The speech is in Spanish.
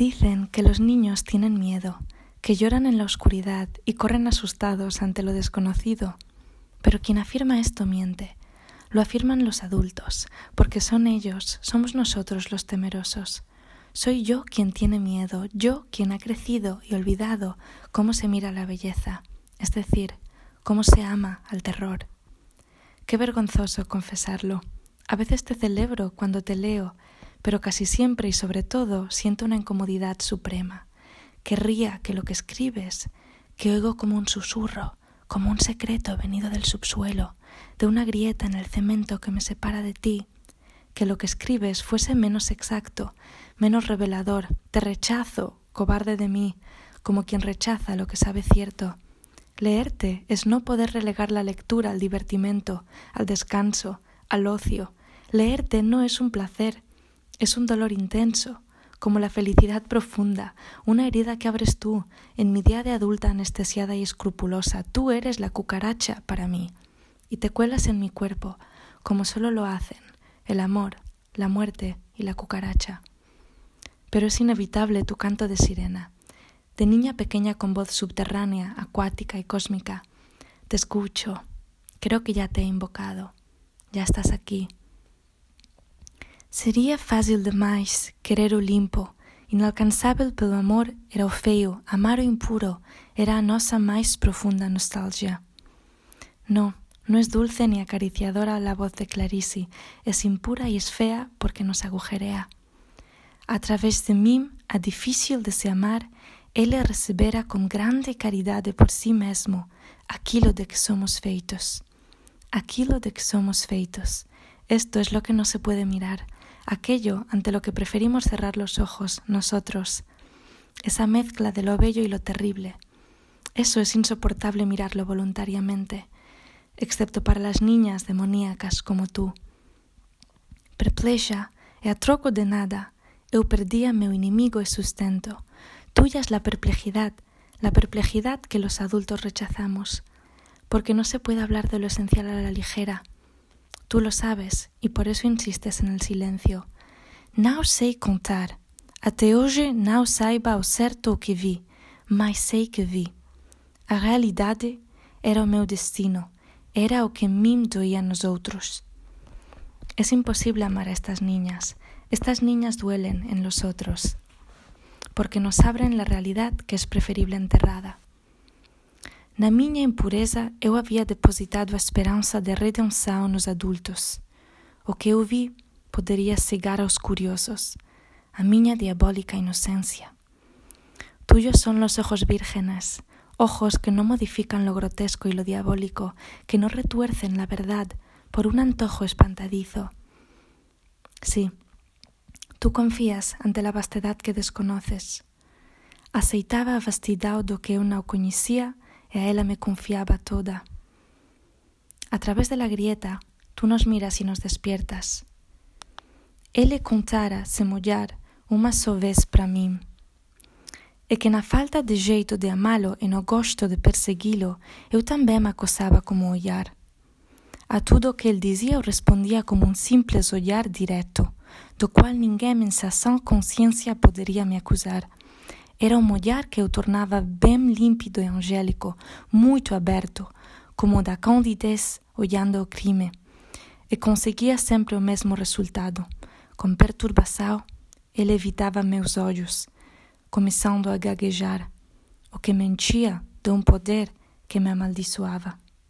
Dicen que los niños tienen miedo, que lloran en la oscuridad y corren asustados ante lo desconocido. Pero quien afirma esto miente. Lo afirman los adultos, porque son ellos, somos nosotros los temerosos. Soy yo quien tiene miedo, yo quien ha crecido y olvidado cómo se mira la belleza, es decir, cómo se ama al terror. Qué vergonzoso confesarlo. A veces te celebro cuando te leo, pero casi siempre y sobre todo siento una incomodidad suprema. Querría que lo que escribes, que oigo como un susurro, como un secreto venido del subsuelo, de una grieta en el cemento que me separa de ti, que lo que escribes fuese menos exacto, menos revelador, te rechazo, cobarde de mí, como quien rechaza lo que sabe cierto, Leerte es no poder relegar la lectura al divertimento, al descanso, al ocio. Leerte no es un placer, es un dolor intenso, como la felicidad profunda, una herida que abres tú, en mi día de adulta anestesiada y escrupulosa. Tú eres la cucaracha para mí, y te cuelas en mi cuerpo, como solo lo hacen el amor, la muerte y la cucaracha. Pero es inevitable tu canto de sirena de niña pequeña con voz subterránea, acuática y cósmica. Te escucho, creo que ya te he invocado, ya estás aquí. Seria fácil demais querer Olimpo, inalcançável pelo amor era o feio, amar o impuro era a nossa mais profunda nostalgia. No, no es dulce ni acariciadora la voz de Clarice, es impura y es fea porque nos agujerea. A través de mim, a difícil de se amar, ele recebera com grande caridade por si mesmo aquilo de que somos feitos. Aquilo de que somos feitos. Esto es lo que no se puede mirar, aquello ante lo que preferimos cerrar los ojos nosotros, esa mezcla de lo bello y lo terrible. Eso es insoportable mirarlo voluntariamente, excepto para las niñas demoníacas como tú. Perpleja e a de nada, eu perdia meu inimigo e sustento, Tuya es la perplejidad, la perplejidad que los adultos rechazamos, porque no se puede hablar de lo esencial a la ligera. Tú lo sabes y por eso insistes en el silencio. Não sei contar. Até hoje não saiba ao certo que vi, mas sei que vi. A realidade era o meu destino, era o que mim doía nos outros. Es imposible amar a estas niñas. Estas niñas duelen en los otros porque nos abren la realidad que es preferible enterrada. Na minha impureza eu havia depositado a esperança de redenção nos adultos. O que eu vi poderia cegar aos curiosos, a minha diabólica inocência. Tuyos son los ojos vírgenes, ojos que no modifican lo grotesco y lo diabólico, que no retuercen la verdad por un antojo espantadizo. Sí, Tú confías ante la vastedad que desconoces. Aceitaba a que eu não conhecia e a ela me confiaba toda. A través de la grieta, tú nos miras y nos despiertas. Ele contara se mollar uma vez para mim. E que na falta de jeito de amá-lo e no gosto de persegui-lo, eu também me acosava como olhar. A tudo que ele dizia eu respondia como um simples olhar direto do qual ninguém em sã consciência poderia me acusar. Era um olhar que eu tornava bem límpido e angélico, muito aberto, como o da candidez olhando o crime, e conseguia sempre o mesmo resultado. Com perturbação, ele evitava meus olhos, começando a gaguejar, o que mentia de um poder que me amaldiçoava.